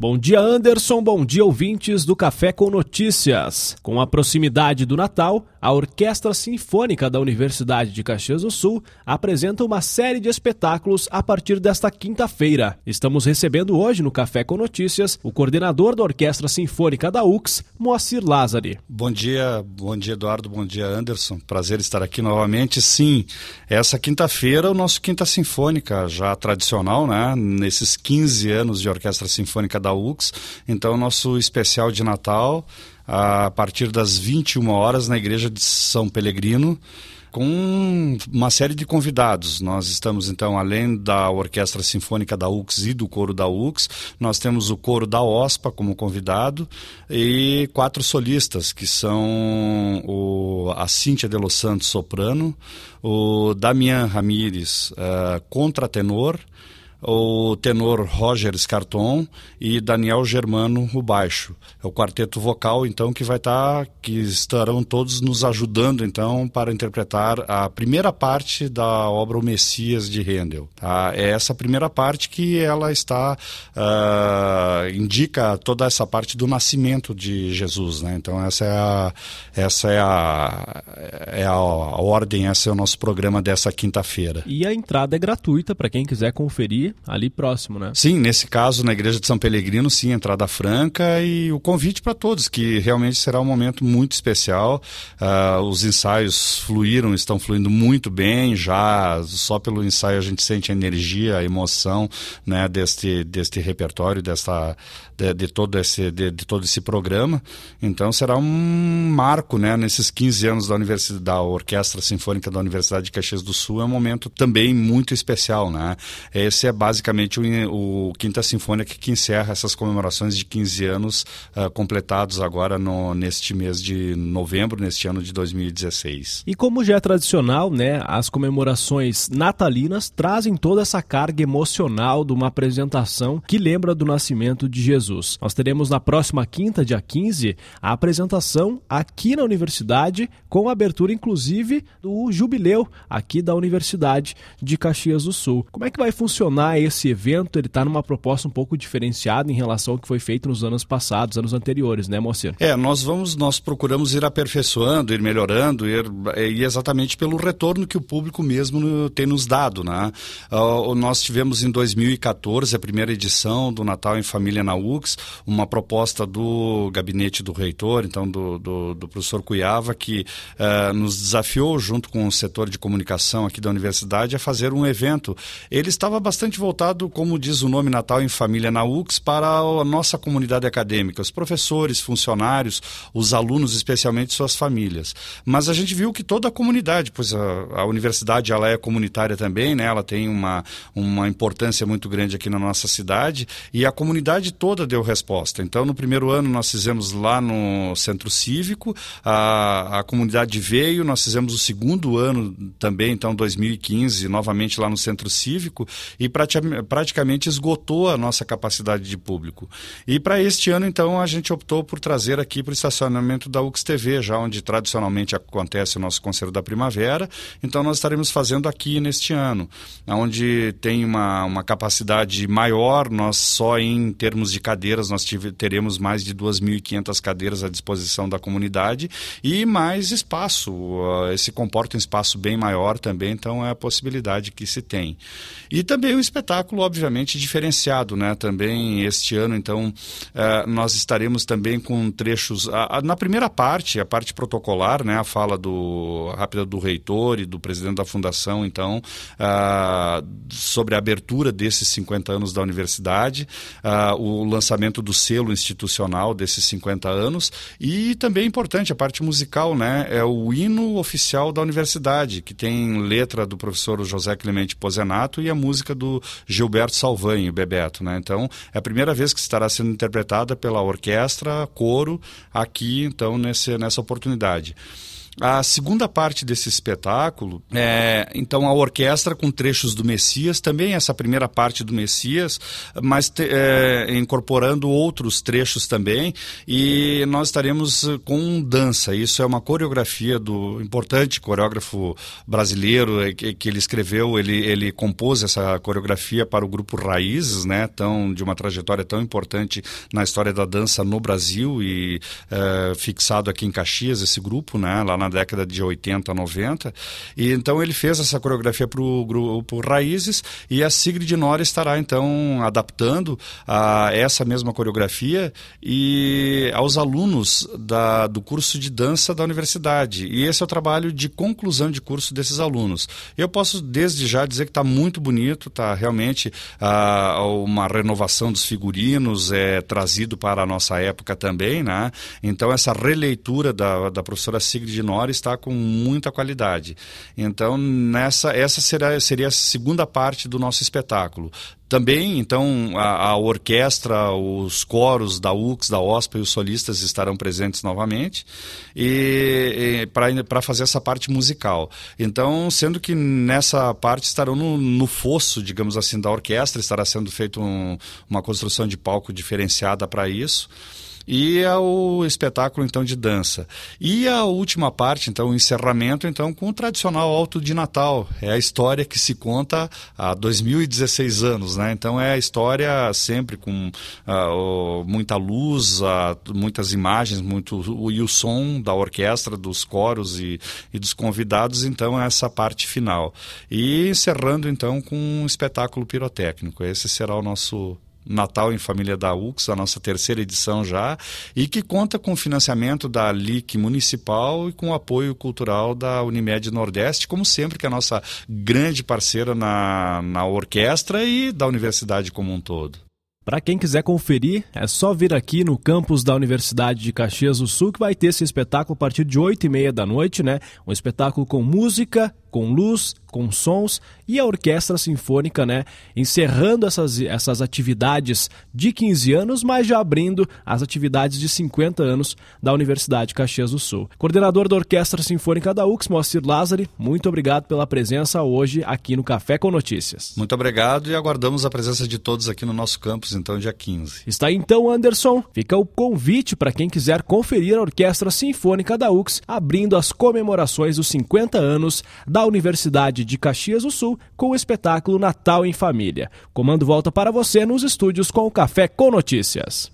Bom dia, Anderson. Bom dia, ouvintes do Café com Notícias. Com a proximidade do Natal, a Orquestra Sinfônica da Universidade de Caxias do Sul apresenta uma série de espetáculos a partir desta quinta-feira. Estamos recebendo hoje no Café com Notícias o coordenador da Orquestra Sinfônica da UX, Moacir Lázari. Bom dia, bom dia, Eduardo. Bom dia, Anderson. Prazer estar aqui novamente. Sim, essa quinta-feira, o nosso Quinta Sinfônica, já tradicional, né? Nesses 15 anos de Orquestra Sinfônica da UX. Então, nosso especial de Natal, a partir das 21 horas, na Igreja de São Pelegrino com uma série de convidados. Nós estamos, então, além da Orquestra Sinfônica da UX e do Coro da UX, nós temos o Coro da OSPA como convidado e quatro solistas, que são o, a Cíntia de Los Santos, soprano, o Damian Ramires, uh, contratenor, o tenor Roger Scarton e Daniel Germano o baixo. É o quarteto vocal então que vai estar tá, que estarão todos nos ajudando então para interpretar a primeira parte da obra O Messias de Handel. Tá? É essa primeira parte que ela está uh, indica toda essa parte do nascimento de Jesus, né? Então essa é a essa é a é a, a ordem, esse é o nosso programa dessa quinta-feira. E a entrada é gratuita para quem quiser conferir ali próximo, né? Sim, nesse caso, na Igreja de São Pelegrino, sim, entrada franca e o convite para todos, que realmente será um momento muito especial. Uh, os ensaios fluíram, estão fluindo muito bem, já só pelo ensaio a gente sente a energia, a emoção né, deste, deste repertório, desta, de, de todo esse, de, de, todo esse programa. Então será um marco né, nesses 15 anos da, Universidade, da Orquestra Sinfônica da Universidade de Caxias do Sul, é um momento também muito especial. Né? Esse é basicamente o, o Quinta Sinfônica que encerra essas comemorações de 15 anos uh, completados agora no, neste mês de novembro, neste ano de 2016. E como já é tradicional, né, as comemorações natalinas trazem toda essa carga emocional de uma apresentação que lembra do nascimento de Jesus. Nós teremos na próxima quinta, dia 15, a apresentação aqui na universidade, com abertura inclusive do jubileu aqui da Universidade de Caxias do Sul. Como é que vai funcionar esse evento ele está numa proposta um pouco diferenciada em relação ao que foi feito nos anos passados, anos anteriores, né, Moacir? É, nós vamos, nós procuramos ir aperfeiçoando, ir melhorando, ir, e exatamente pelo retorno que o público mesmo tem nos dado, né? Uh, nós tivemos em 2014 a primeira edição do Natal em Família na UX, uma proposta do gabinete do reitor, então do, do, do professor Cuiava, que uh, nos desafiou junto com o setor de comunicação aqui da universidade a fazer um evento. Ele estava bastante voltado, como diz o nome Natal em Família na UX, para a nossa comunidade acadêmica, os professores, funcionários, os alunos, especialmente suas famílias. Mas a gente viu que toda a comunidade, pois a, a universidade ela é comunitária também, né? ela tem uma, uma importância muito grande aqui na nossa cidade e a comunidade toda deu resposta. Então, no primeiro ano, nós fizemos lá no Centro Cívico, a, a comunidade veio, nós fizemos o segundo ano também, então 2015, novamente lá no Centro Cívico, e para praticamente esgotou a nossa capacidade de público. E para este ano, então, a gente optou por trazer aqui para o estacionamento da UX TV, já onde tradicionalmente acontece o nosso concerto da primavera. Então, nós estaremos fazendo aqui neste ano, onde tem uma, uma capacidade maior, nós só em termos de cadeiras, nós teremos mais de 2.500 cadeiras à disposição da comunidade e mais espaço. Esse comporta um espaço bem maior também, então é a possibilidade que se tem. E também o espetáculo, obviamente, diferenciado, né? Também este ano, então, uh, nós estaremos também com trechos. A, a, na primeira parte, a parte protocolar, né? A fala do rápida do reitor e do presidente da fundação, então, uh, sobre a abertura desses 50 anos da universidade, uh, o lançamento do selo institucional desses 50 anos e também importante a parte musical, né? É o hino oficial da universidade, que tem letra do professor José Clemente Pozenato e a música do Gilberto Salvanho, Bebeto. Né? Então, é a primeira vez que estará sendo interpretada pela orquestra, coro, aqui, então, nesse, nessa oportunidade. A segunda parte desse espetáculo é, então, a orquestra com trechos do Messias, também essa primeira parte do Messias, mas te, é, incorporando outros trechos também, e nós estaremos com dança. Isso é uma coreografia do importante coreógrafo brasileiro é, que, que ele escreveu, ele, ele compôs essa coreografia para o grupo Raízes, né, tão, de uma trajetória tão importante na história da dança no Brasil e é, fixado aqui em Caxias, esse grupo, né, lá na década de 80, 90. E então ele fez essa coreografia para o grupo Raízes e a Sigrid Nora estará então adaptando a essa mesma coreografia e aos alunos da, do curso de dança da universidade. E esse é o trabalho de conclusão de curso desses alunos. Eu posso desde já dizer que está muito bonito, está realmente ah, uma renovação dos figurinos é trazido para a nossa época também, né? Então essa releitura da, da professora Sigrid Nora está com muita qualidade. Então, nessa, essa será, seria a segunda parte do nosso espetáculo. Também, então, a, a, orquestra, os coros da UX, da OSPA e os solistas estarão presentes novamente e, e para fazer essa parte musical. Então, sendo que nessa parte estarão no, no fosso, digamos assim, da orquestra, estará sendo feita um, uma construção de palco diferenciada para isso e ao espetáculo então de dança. E a última parte, então, o encerramento então com o tradicional alto de Natal. É a história que se conta há 2016 anos, né? Então é a história sempre com uh, muita luz, uh, muitas imagens, muito e o som da orquestra, dos coros e, e dos convidados, então é essa parte final. E encerrando então com um espetáculo pirotécnico. Esse será o nosso Natal em Família da UX, a nossa terceira edição já, e que conta com financiamento da LIC Municipal e com apoio cultural da Unimed Nordeste, como sempre, que é a nossa grande parceira na, na orquestra e da universidade como um todo. Para quem quiser conferir, é só vir aqui no campus da Universidade de Caxias do Sul que vai ter esse espetáculo a partir de 8 e meia da noite, né? Um espetáculo com música, com luz, com sons e a orquestra sinfônica, né, encerrando essas, essas atividades de 15 anos, mas já abrindo as atividades de 50 anos da Universidade de Caxias do Sul. Coordenador da Orquestra Sinfônica da UX, Moacir Lázari, muito obrigado pela presença hoje aqui no Café com Notícias. Muito obrigado e aguardamos a presença de todos aqui no nosso campus, então, dia 15. Está então, Anderson, fica o convite para quem quiser conferir a Orquestra Sinfônica da UX, abrindo as comemorações dos 50 anos da da Universidade de Caxias do Sul com o espetáculo Natal em Família. Comando volta para você nos estúdios com o Café com Notícias.